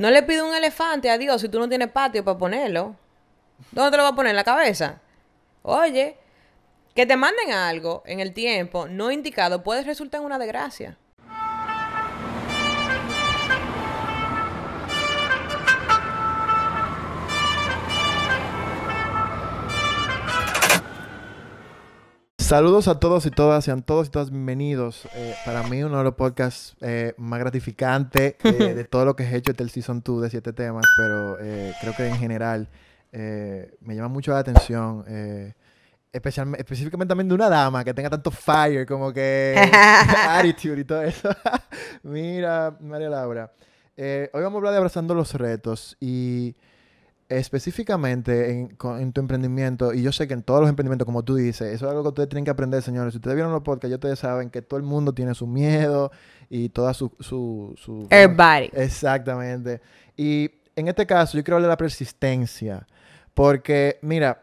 No le pido un elefante a Dios si tú no tienes patio para ponerlo. ¿Dónde te lo vas a poner? ¿En la cabeza? Oye, que te manden algo en el tiempo no indicado puede resultar en una desgracia. Saludos a todos y todas, sean todos y todas bienvenidos. Eh, para mí, uno de los podcasts eh, más gratificantes eh, de todo lo que he hecho este el Season 2 de siete temas, pero eh, creo que en general eh, me llama mucho la atención, eh, especialmente, específicamente también de una dama que tenga tanto fire, como que attitude y todo eso. Mira, María Laura, hoy vamos a hablar de abrazando los retos y específicamente en, tu emprendimiento, y yo sé que en todos los emprendimientos, como tú dices, eso es algo que ustedes tienen que aprender, señores. Si ustedes vieron los podcasts, ya ustedes saben que todo el mundo tiene su miedo y toda su... su, su Everybody. Exactamente. Y en este caso, yo quiero hablar de la persistencia. Porque, mira,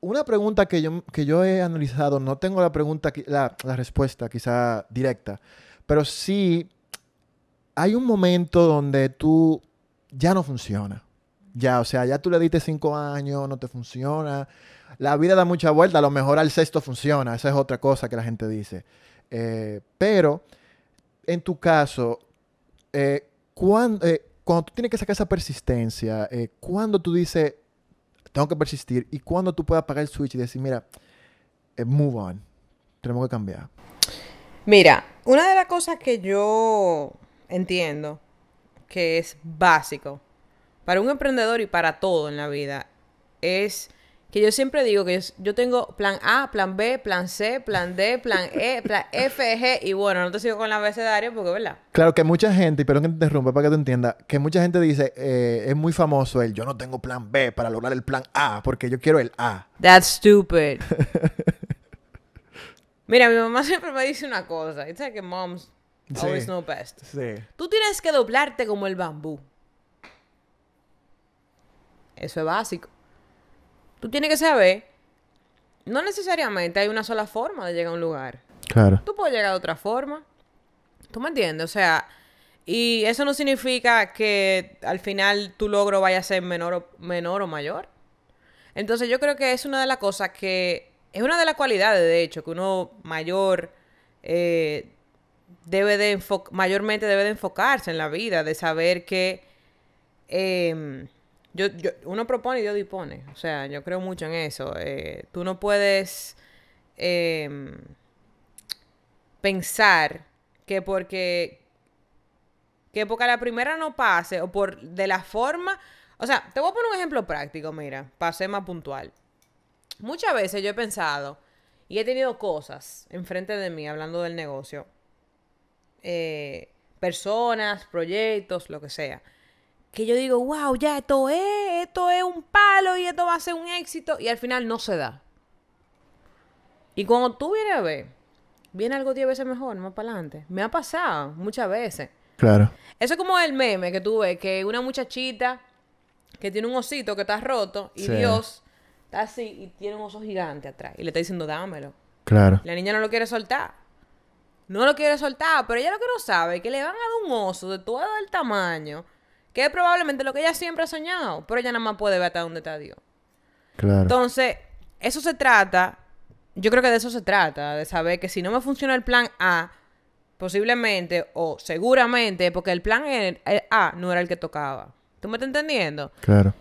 una pregunta que yo, que yo he analizado, no tengo la pregunta, la, la respuesta quizá directa, pero sí hay un momento donde tú ya no funciona. Ya, o sea, ya tú le diste cinco años, no te funciona. La vida da mucha vuelta, a lo mejor al sexto funciona, esa es otra cosa que la gente dice. Eh, pero, en tu caso, eh, cuan- eh, cuando tú tienes que sacar esa persistencia, cuando tú dices, tengo que persistir, y cuando tú puedes apagar el switch y decir, mira, move on, tenemos que cambiar. Mira, una de las cosas que yo entiendo que es básico para un emprendedor y para todo en la vida es que yo siempre digo que yo, yo tengo plan A, plan B, plan C, plan D, plan E, plan F, G y bueno, no te sigo con la abecedario porque, ¿verdad? Claro que mucha gente, y perdón que te interrumpa para que tú entiendas, que mucha gente dice, eh, es muy famoso el yo no tengo plan B para lograr el plan A, porque yo quiero el A. That's stupid. Mira, mi mamá siempre me dice una cosa. It's like moms always know best. Sí. Tú tienes que doblarte como el bambú. Eso es básico. Tú tienes que saber, no necesariamente hay una sola forma de llegar a un lugar. Claro. Tú puedes llegar de otra forma. ¿Tú me entiendes? O sea, y eso no significa que al final tu logro vaya a ser menor o, menor o mayor. Entonces yo creo que es una de las cosas que, es una de las cualidades, de hecho, que uno mayor eh, debe de mayormente debe de enfocarse en la vida, de saber que em, yo, yo- uno propone y Dios dispone. O sea, yo creo mucho en eso. Eh, tú no puedes em, pensar que porque que porque la primera no pase o por de la forma, o sea, te voy a poner un ejemplo práctico, mira, para ser más puntual. Muchas veces yo he pensado y he tenido cosas enfrente de mí hablando del negocio, eh, personas, proyectos, lo que sea, que yo digo, wow, ya esto es, esto es un palo y esto va a ser un éxito y al final no se da. Y cuando tú vienes a ver, viene algo 10 veces mejor, más para adelante. Me ha pasado muchas veces. Claro. Eso es como el meme que tú ves, que una muchachita que tiene un osito que está roto y Sí. Dios está así y tiene un oso gigante atrás y le está diciendo dámelo. Claro. La niña no lo quiere soltar. No lo quiere soltar, pero ella lo que no sabe es que le van a dar un oso de todo el tamaño, que es probablemente lo que ella siempre ha soñado, pero ella nada más puede ver hasta dónde está Dios. Claro. Entonces, eso se trata, yo creo que de eso se trata, de saber que si no me funciona el plan A, posiblemente o seguramente, porque el plan E- el A no era el que tocaba. ¿Tú me estás entendiendo? Claro.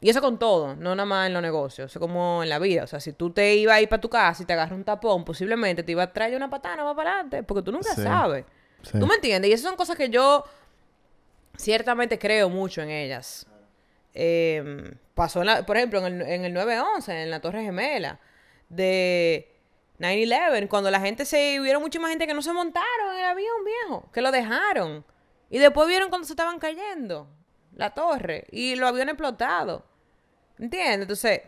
Y eso con todo, no nada más en los negocios, eso como en la vida. O sea, si tú te ibas a ir para tu casa y te agarras un tapón, posiblemente te iba a traer una patana más para adelante, porque tú nunca Sí. sabes. Sí. ¿Tú me entiendes? Y esas son cosas que yo ciertamente creo mucho en ellas. Eh, pasó, en la- por ejemplo, en el, en el 9-11, en la Torre Gemela, de 9-11, cuando la gente se... Hubieron muchísima gente que no se montaron en el avión viejo, que lo dejaron. Y después vieron cuando se estaban cayendo la torre y los aviones explotados. ¿Entiendes? Entonces,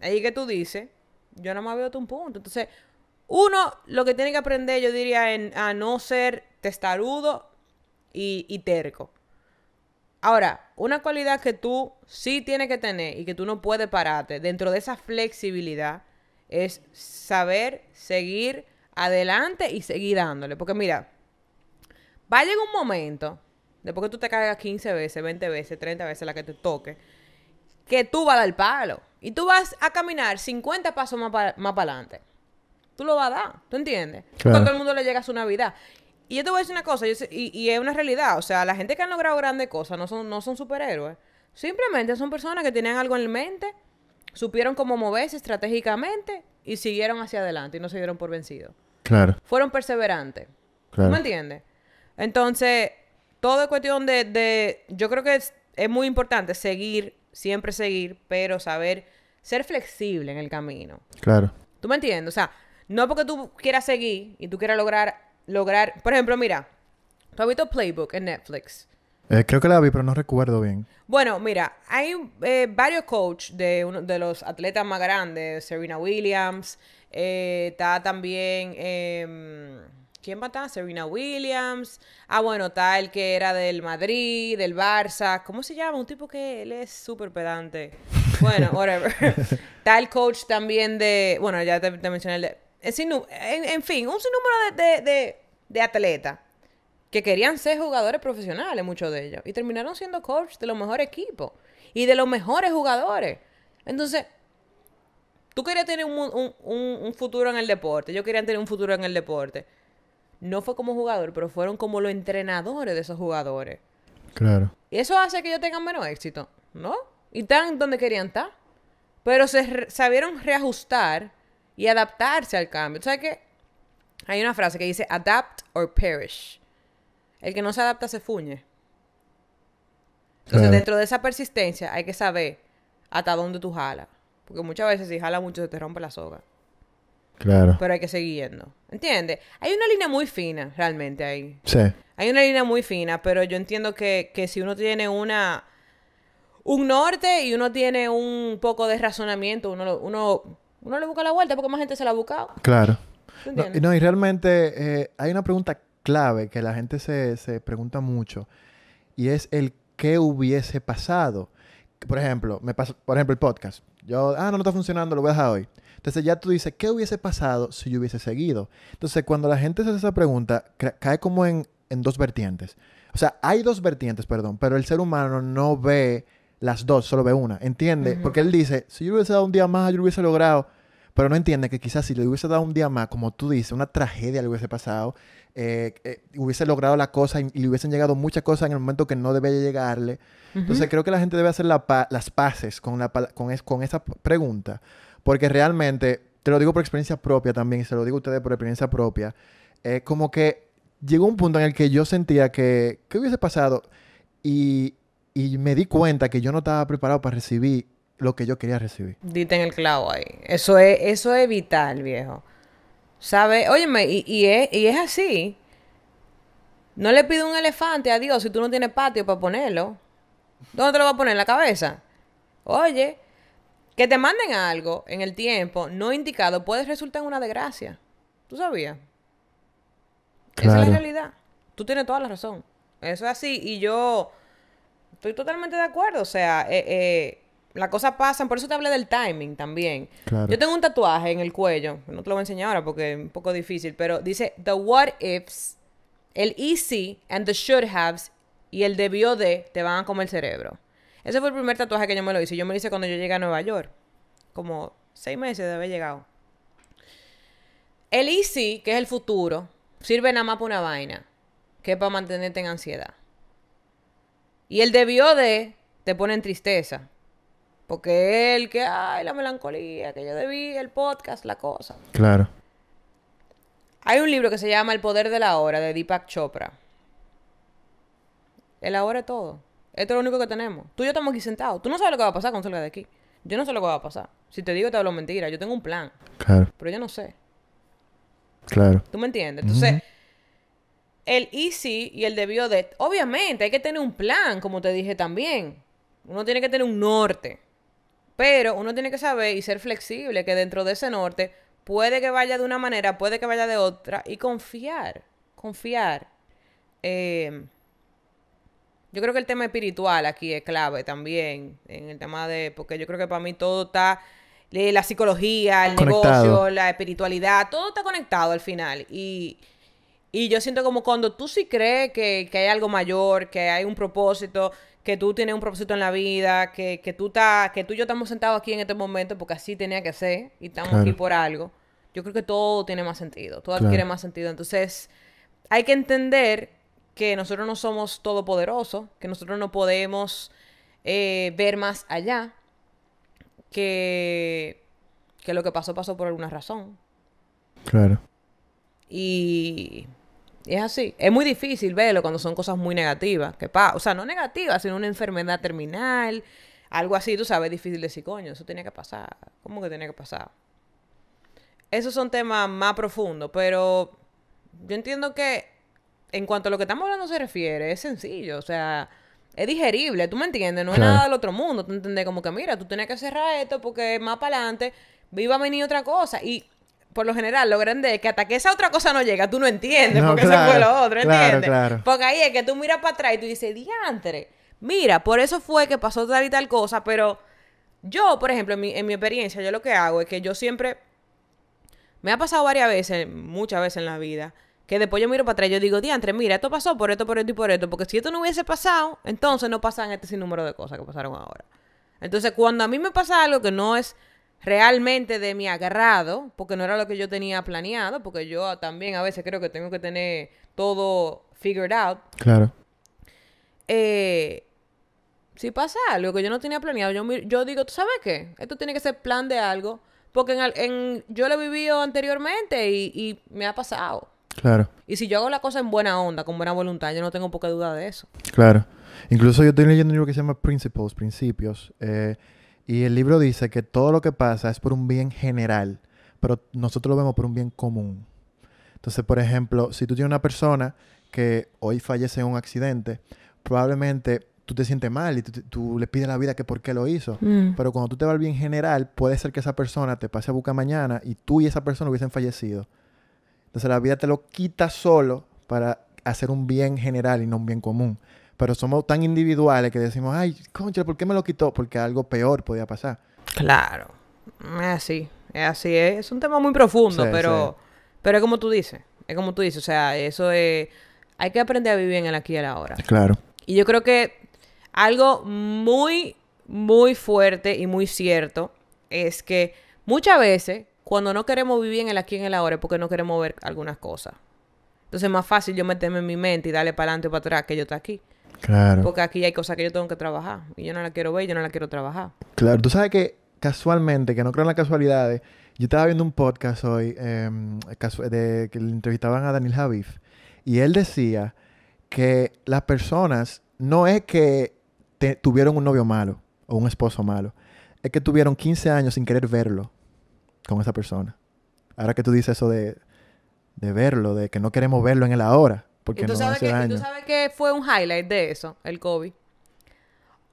ahí que tú dices, yo nada más veo un punto. Entonces, uno lo que tiene que aprender, yo diría, en, a no ser testarudo y terco. Ahora, una cualidad que tú sí tienes que tener y que tú no puedes pararte dentro de esa flexibilidad es saber seguir adelante y seguir dándole. Porque mira, va a llegar un momento después que tú te caigas 15 veces, 20 veces, 30 veces la que te toque, que tú vas a dar palo. Y tú vas a caminar 50 pasos más para adelante. Tú lo vas a dar, ¿tú entiendes? Claro. Cuando todo el mundo le llega a su Navidad. Y yo te voy a decir una cosa, yo sé- y, y es una realidad. O sea, la gente que han logrado grandes cosas no son, no son superhéroes. Simplemente son personas que tenían algo en mente, supieron cómo moverse estratégicamente y siguieron hacia adelante y no se dieron por vencidos. Claro, Fueron perseverantes. claro. ¿Tú me entiendes? Entonces, todo es cuestión de, de- yo creo que es, es muy importante seguir, siempre seguir, pero saber ser flexible en el camino. Claro. ¿Tú me entiendes? O sea, no porque tú quieras seguir y tú quieras lograr, lograr, por ejemplo, mira, tú has visto Playbook en Netflix. Eh, creo que la vi, pero no recuerdo bien. Bueno, mira, hay eh, varios coaches de uno de los atletas más grandes, Serena Williams, eh, está también, em, ¿quién va a estar? Serena Williams, ah, bueno, está el que era del Madrid, del Barça, ¿cómo se llama? Un tipo que él es súper pedante. Bueno, whatever. está el coach también de, bueno, ya te, te mencioné el de, en, en- en fin, un sinnúmero de, de, de, de atletas que querían ser jugadores profesionales, muchos de ellos, y terminaron siendo coach de los mejores equipos y de los mejores jugadores. Entonces, tú querías tener un, un- un- un futuro en el deporte, yo quería tener un futuro en el deporte. No fue como jugador, pero fueron como los entrenadores de esos jugadores. Claro. Y eso hace que ellos tengan menos éxito, ¿no? Y están donde querían estar. Pero se re- sabieron reajustar y adaptarse al cambio. ¿Sabes qué? Hay una frase que dice adapt or perish. El que no se adapta se fuñe. Entonces, Claro. dentro de esa persistencia hay que saber hasta dónde tú jalas. Porque muchas veces si jala mucho se te rompe la soga. Claro. Pero hay que seguir yendo. ¿Entiendes? Hay una línea muy fina realmente ahí. Sí. Hay una línea muy fina, pero yo entiendo que, que si uno tiene una un norte y uno tiene un poco de razonamiento, uno, uno, uno le busca la vuelta porque más gente se la ha buscado. Claro. ¿Tú No, entiendes? y no, y realmente eh, hay una pregunta clave que la gente se, se pregunta mucho y es el qué hubiese pasado. Por ejemplo, me pasa, por ejemplo, el podcast. Yo, ah, no, no está funcionando, lo voy a dejar hoy. Entonces ya tú dices, ¿qué hubiese pasado si yo hubiese seguido? Entonces, cuando la gente se hace esa pregunta, ca- cae como en, en dos vertientes. O sea, hay dos vertientes, perdón, pero el ser humano no ve las dos, solo ve una. ¿Entiende? Porque él dice, si yo le hubiese dado un día más, yo lo hubiese logrado. Pero no entiende que quizás si le hubiese dado un día más, como tú dices, una tragedia le hubiese pasado, eh, eh, hubiese logrado la cosa y, y le hubiesen llegado muchas cosas en el momento que no debía llegarle. Entonces creo que la gente debe hacer la pa- las paces con, la, con, es- con esa pregunta, porque realmente, te lo digo por experiencia propia también, y se lo digo a ustedes por experiencia propia, eh, como que llegó un punto en el que yo sentía que, ¿qué hubiese pasado? Y, y me di cuenta que yo no estaba preparado para recibir lo que yo quería recibir. Dite en el clavo ahí. Eso es, eso es vital, viejo. ¿Sabe? Óyeme, y, y es, y es así. No le pide un elefante a Dios si tú no tienes patio para ponerlo. ¿Dónde te lo vas a poner? ¿En la cabeza? Oye, que te manden algo en el tiempo no indicado puede resultar en una desgracia. ¿Tú sabías? Esa es la realidad. Tú tienes toda la razón. Eso es así. Y yo estoy totalmente de acuerdo. O sea, eh, eh, las cosas pasan. Por eso te hablé del timing también. Claro. Yo tengo un tatuaje en el cuello. No te lo voy a enseñar ahora porque es un poco difícil. Pero dice The What Ifs, el Easy and the Should Haves y el debió de te van a comer el cerebro. Ese fue el primer tatuaje que yo me lo hice. Yo me lo hice cuando yo llegué a Nueva York. Como seis meses de haber llegado. El easy, que es el futuro, sirve nada más para una vaina, que es para mantenerte en ansiedad. Y el debió de te pone en tristeza. Porque él que, ay, la melancolía, que yo debí, el podcast, la cosa. Claro. Hay un libro que se llama El poder de la hora, de Deepak Chopra. El ahora es todo. Esto es lo único que tenemos. Tú y yo estamos aquí sentados. Tú no sabes lo que va a pasar cuando salga de aquí. Yo no sé lo que va a pasar. Si te digo, te hablo mentira. Yo tengo un plan, Claro. pero yo no sé. Claro. ¿Tú me entiendes? Entonces, el easy y el debió de... Obviamente, hay que tener un plan, como te dije también. Uno tiene que tener un norte. Pero uno tiene que saber y ser flexible que dentro de ese norte puede que vaya de una manera, puede que vaya de otra. Y confiar. Confiar. Eh, yo creo que el tema espiritual aquí es clave también. En el tema de... Porque yo creo que para mí todo está... eh, La psicología, el Conectado. negocio, la espiritualidad, todo está conectado al final. Y, Y yo siento como cuando tú sí crees que, que hay algo mayor, que hay un propósito, que tú tienes un propósito en la vida, que, que tú ta- que tú y yo estamos sentados aquí en este momento porque así tenía que ser y estamos Claro. aquí por algo. Yo creo que todo tiene más sentido, todo Claro. adquiere más sentido. Entonces, hay que entender que nosotros no somos todopoderosos, que nosotros no podemos eh, ver más allá, que, que lo que pasó pasó por alguna razón. Claro. Y es así. Es muy difícil verlo cuando son cosas muy negativas. Que pa o sea, no negativas, sino una enfermedad terminal. Algo así, tú sabes, es difícil decir, coño, eso tenía que pasar. ¿Cómo que tenía que pasar? Esos son temas más profundos, pero yo entiendo que en cuanto a lo que estamos hablando se refiere, es sencillo. O sea, es digerible, ¿tú me entiendes? No es Claro. nada del otro mundo. Tú entiendes como que, mira, tú tienes que cerrar esto porque más para adelante viva a venir otra cosa. Y por lo general, lo grande es que hasta que esa otra cosa no llega, tú no entiendes No, porque claro, eso fue lo otro, claro, ¿entiendes? claro. Porque ahí es que tú miras para atrás y tú dices, diantre, mira, por eso fue que pasó tal y tal cosa, pero yo, por ejemplo, en mi, en mi experiencia, yo lo que hago es que yo siempre, me ha pasado varias veces, muchas veces en la vida, que después yo miro para atrás y yo digo, diantre, mira, esto pasó por esto, por esto y por esto, porque si esto no hubiese pasado, entonces no pasan este sinnúmero de cosas que pasaron ahora. Entonces, cuando a mí me pasa algo que no es realmente de mi agrado, porque no era lo que yo tenía planeado, porque yo también a veces creo que tengo que tener todo figured out, Claro. eh, si pasa algo que yo no tenía planeado, yo, yo digo, ¿tú sabes qué? Esto tiene que ser plan de algo, porque en, en- yo lo he vivido anteriormente y, y me ha pasado. Claro. Y si yo hago la cosa en buena onda, con buena voluntad, yo no tengo poca duda de eso. Claro. Incluso yo estoy leyendo un libro que se llama Principles, Principios, eh, y el libro dice que todo lo que pasa es por un bien general, pero nosotros lo vemos por un bien común. Entonces, por ejemplo, si tú tienes una persona que hoy fallece en un accidente, probablemente tú te sientes mal y tú, le pides la vida que por qué lo hizo. Pero cuando tú te vas al bien general, puede ser que esa persona te pase a buscar mañana y tú y esa persona hubiesen fallecido. Entonces la vida te lo quita solo para hacer un bien general y no un bien común. Pero somos tan individuales que decimos, ay, concha, ¿por qué me lo quitó? Porque algo peor podía pasar. Claro. Es así. Es así. Es, es un tema muy profundo, Sí, pero, pero es como tú dices. Es como tú dices. O sea, eso es... Hay que aprender a vivir en el aquí y el ahora. Claro. Y yo creo que algo muy, muy fuerte y muy cierto es que muchas veces cuando no queremos vivir en el aquí y en el ahora es porque no queremos ver algunas cosas. Entonces es más fácil yo meterme en mi mente y darle para adelante o para atrás que yo estar aquí. Claro. Porque aquí hay cosas que yo tengo que trabajar. Y yo no la quiero ver, yo no la quiero trabajar. Claro. Tú sabes que casualmente, que no creo en las casualidades, yo estaba viendo un podcast hoy eh, de que le entrevistaban a Daniel Javif y él decía que las personas no es que te- tuvieron un novio malo o un esposo malo, es que tuvieron 15 años sin querer verlo con esa persona. Ahora que tú dices eso de, de verlo, de que no queremos verlo en el ahora, porque ¿Y tú, nos sabes hace que, daño. tú sabes que fue un highlight de eso, el COVID.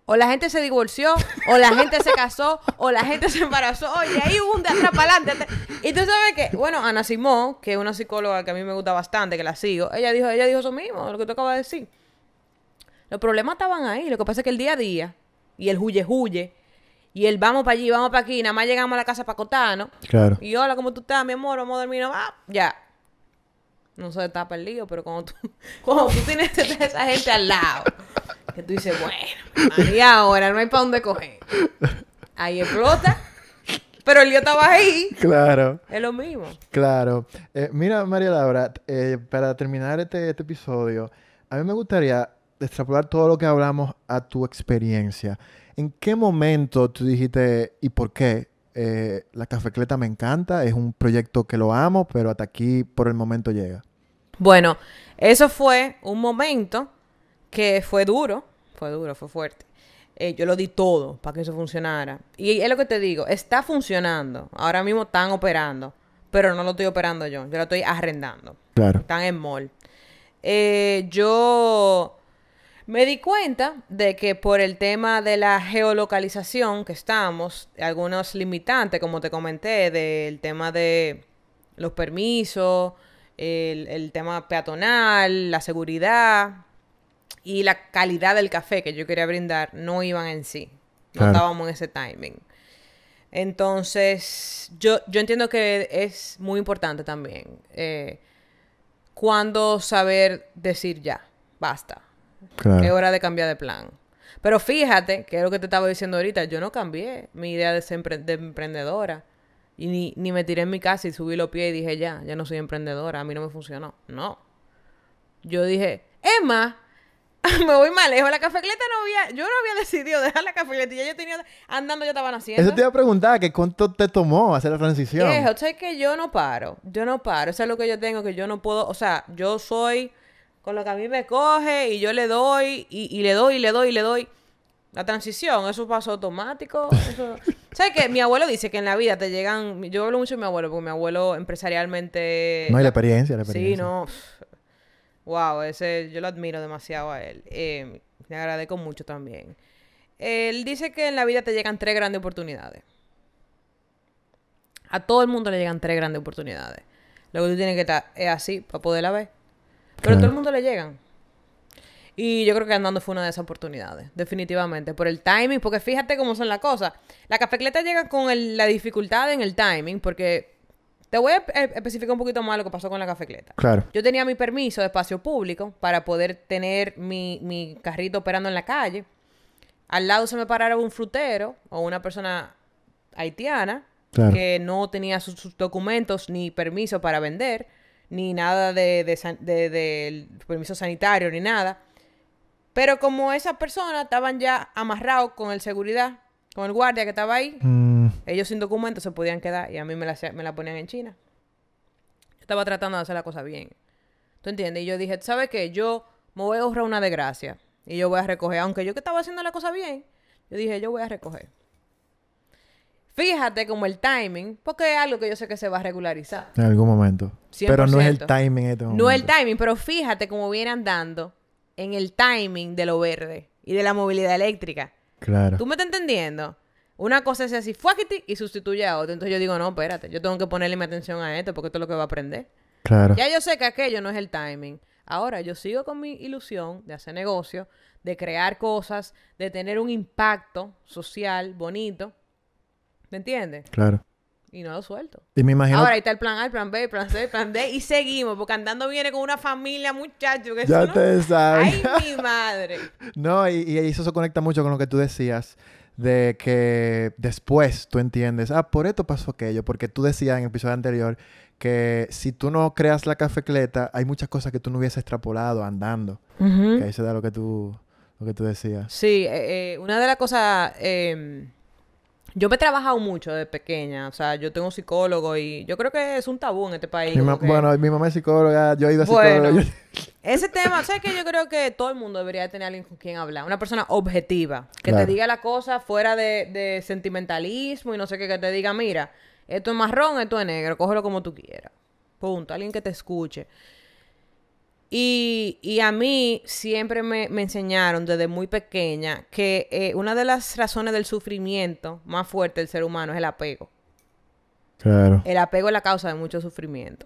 O la gente se divorció, o la gente se casó, o la gente se embarazó, y ahí hubo un de atrás para adelante. Y tú sabes que, bueno, Ana Simón, que es una psicóloga que a mí me gusta bastante, que la sigo, ella dijo, ella dijo eso mismo, lo que tú acabas de decir. Los problemas estaban ahí, lo que pasa es que el día a día, y el huye huye, y el vamos para allí, vamos para aquí, nada más llegamos a la casa para acotarnos, Claro. y hola, ¿cómo tú estás, mi amor? Vamos a dormir, no ah, ya. No se tapa el lío, pero cuando tú, cuando tú tienes a esa gente al lado, que tú dices, bueno, y ahora no hay para dónde coger. Ahí explota, pero el lío estaba ahí. Claro. Es lo mismo. Claro. Eh, mira, María Laura, eh, para terminar este, este episodio, a mí me gustaría extrapolar todo lo que hablamos a tu experiencia. ¿En qué momento tú dijiste y por qué eh, la cafecleta me encanta? Es un proyecto que lo amo, pero hasta aquí por el momento llega. Bueno, eso fue un momento que fue duro, fue duro, fue fuerte. Eh, yo lo di todo para que eso funcionara. Y es lo que te digo, está funcionando. Ahora mismo están operando, pero no lo estoy operando yo, yo lo estoy arrendando. Claro. Están en mall. Eh, yo me di cuenta de que por el tema de la geolocalización que estamos, algunos limitantes, como te comenté, del tema de los permisos, el, el tema peatonal, la seguridad y la calidad del café que yo quería brindar, no iban en sí. No Claro. estábamos en ese timing. Entonces, yo, yo entiendo que es muy importante también. eh, cuándo saber decir ya, basta. Claro. Es hora de cambiar de plan. Pero fíjate, que es lo que te estaba diciendo ahorita, yo no cambié mi idea de ser empre- de emprendedora. Y ni, ni me tiré en mi casa y subí los pies y dije, ya, ya no soy emprendedora, a mí no me funcionó. No. Yo dije, Emma, me voy más lejos. La cafecleta no había, yo no había decidido dejar la cafecleta y ya yo tenía, andando ya estaban haciendo. Eso te iba a preguntar, que cuánto te tomó hacer la transición. Viejo, sé que yo no paro. Yo no paro. Eso es lo que yo tengo, que yo no puedo. O sea, yo soy con lo que a mí me coge y yo le doy y, y le doy y le doy y le doy. La transición, eso pasó automático. Eso... ¿Sabes qué? Mi abuelo dice que en la vida te llegan. Yo hablo mucho de mi abuelo porque mi abuelo empresarialmente. No, y la experiencia, la experiencia. Sí, no. Wow, ese yo lo admiro demasiado a él. Eh, le agradezco mucho también. Él dice que en la vida te llegan tres grandes oportunidades. A todo el mundo le llegan tres grandes oportunidades. Lo que tú tienes que estar es así para poderla ver. Pero Claro. todo el mundo le llegan. Y yo creo que andando fue una de esas oportunidades, definitivamente. Por el timing, porque fíjate cómo son las cosas. La cafecleta llega con el- la dificultad en el timing, porque te voy a e- especificar un poquito más lo que pasó con la cafecleta. Claro. Yo tenía mi permiso de espacio público para poder tener mi, mi carrito operando en la calle. Al lado se me parara un frutero o una persona haitiana Claro. que no tenía sus, sus documentos ni permiso para vender, ni nada de, de san- de- de permiso sanitario, ni nada. Pero como esas personas estaban ya amarrados con el seguridad, con el guardia que estaba ahí, Mm, ellos sin documentos se podían quedar y a mí me la, me la ponían en China. Estaba tratando de hacer la cosa bien. ¿Tú entiendes? Y yo dije, ¿sabes qué? Yo me voy a ahorrar una desgracia y yo voy a recoger. Aunque yo que estaba haciendo la cosa bien, yo dije, yo voy a recoger. Fíjate como el timing, porque es algo que yo sé que se va a regularizar. en algún momento. Pero no es el 100%. timing en este momento. No el timing, pero fíjate cómo viene andando en el timing de lo verde y de la movilidad eléctrica. Claro. ¿Tú me estás entendiendo? Una cosa es así, fuáquiti, y sustituye a otra. Entonces yo digo, no, espérate, yo tengo que ponerle mi atención a esto porque esto es lo que va a aprender. Claro. Ya yo sé que aquello no es el timing. Ahora yo sigo con mi ilusión de hacer negocio, de crear cosas, de tener un impacto social bonito. ¿Me entiendes? Claro. Y no lo suelto. Y me imagino. Ahora ahí está el plan A, el plan B, el plan C, el plan D. Y seguimos, porque andando viene con una familia, muchachos. Que ya eso no- te sabes. Ay, mi madre. No, y, y eso se conecta mucho con lo que tú decías de que después tú entiendes, ah, por esto pasó aquello, porque tú decías en el episodio anterior que si tú no creas la cafecleta, hay muchas cosas que tú no hubieses extrapolado andando. Ujú. Que eso era lo que tú, lo que tú decías. Sí, eh, eh, una de las cosas, eh, yo me he trabajado mucho de pequeña, o sea, yo tengo un psicólogo y yo creo que es un tabú en este país. Mi que- Bueno, mi mamá es psicóloga, yo he ido a Bueno, yo- ese tema, ¿sabes qué? Yo creo que todo el mundo debería tener alguien con quien hablar, una persona objetiva, que Claro. te diga la cosa fuera de, de sentimentalismo y no sé qué, que te diga, mira, esto es marrón, esto es negro, cógelo como tú quieras. Punto, alguien que te escuche. Y, y a mí siempre me, me enseñaron desde muy pequeña que eh, una de las razones del sufrimiento más fuerte del ser humano es el apego. Claro. El apego es la causa de mucho sufrimiento.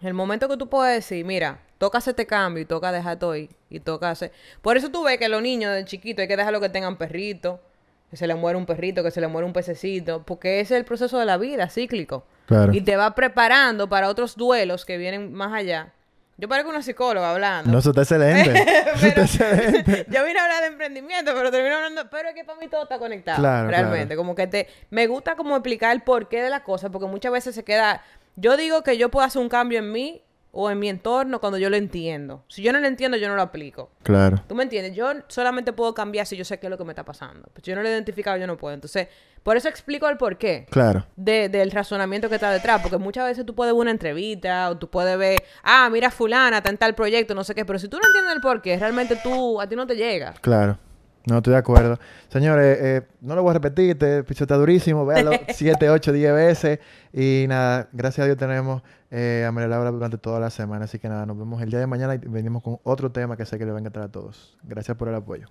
El momento que tú puedes decir, mira, toca hacer este cambio y toca dejar todo y toca hacer... Por eso tú ves que los niños de chiquitos hay que dejarlo que tengan perrito, que se le muere un perrito, que se le muere un pececito, porque ese es el proceso de la vida, cíclico. Claro. Y te va preparando para otros duelos que vienen más allá. Yo parezco una psicóloga hablando. No, eso está excelente. Está Pero- excelente. Yo vine a hablar de emprendimiento, pero termino hablando, pero es que para mí todo está conectado. Claro, realmente. claro. Como que te, me gusta como explicar el porqué de la cosa, porque muchas veces se queda, yo digo que yo puedo hacer un cambio en mí o en mi entorno cuando yo lo entiendo. Si yo no lo entiendo, yo no lo aplico. Claro. ¿Tú me entiendes? Yo solamente puedo cambiar si yo sé qué es lo que me está pasando. Pues si yo no lo he identificado, yo no puedo. Entonces, por eso explico el porqué Claro. de- del razonamiento que está detrás. Porque muchas veces tú puedes ver una entrevista o tú puedes ver, ah, mira fulana, está en tal proyecto, no sé qué. Pero si tú no entiendes el porqué, realmente tú, a ti no te llega. Claro. No, estoy de acuerdo. Señores, eh, no lo voy a repetir, este episodio está durísimo. Véalo 7, 8, 10 veces. Y nada, gracias a Dios tenemos eh, a María Laura durante toda la semana. Así que nada, nos vemos el día de mañana y venimos con otro tema que sé que le va a encantar a todos. Gracias por el apoyo.